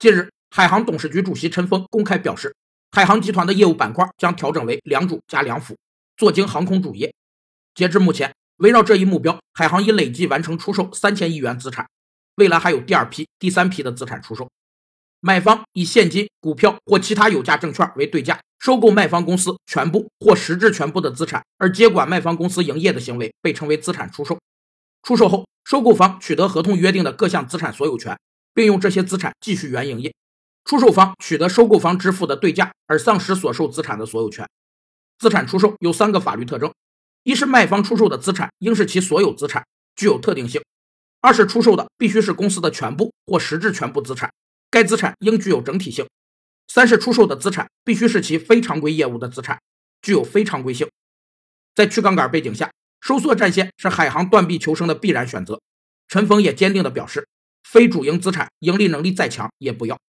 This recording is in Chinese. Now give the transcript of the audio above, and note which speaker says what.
Speaker 1: 近日，海航董事局主席陈峰公开表示，海航集团的业务板块将调整为两主加两辅，做精航空主业。截至目前，围绕这一目标，海航已累计完成出售三千亿元资产，未来还有第二批、第三批的资产出售。买方以现金、股票或其他有价证券为对价，收购卖方公司全部或实质全部的资产，而接管卖方公司营业的行为被称为资产出售。出售后，收购方取得合同约定的各项资产所有权，并用这些资产继续原营业；出售方取得收购方支付的对价，而丧失所售资产的所有权。资产出售有三个法律特征。一是卖方出售的资产应是其所有资产，具有特定性；二是出售的必须是公司的全部或实质全部资产，该资产应具有整体性；三是出售的资产必须是其非常规业务的资产，具有非常规性。在去杠杆背景下，收缩战线是海航断臂求生的必然选择。陈峰也坚定地表示，非主营资产盈利能力再强也不要。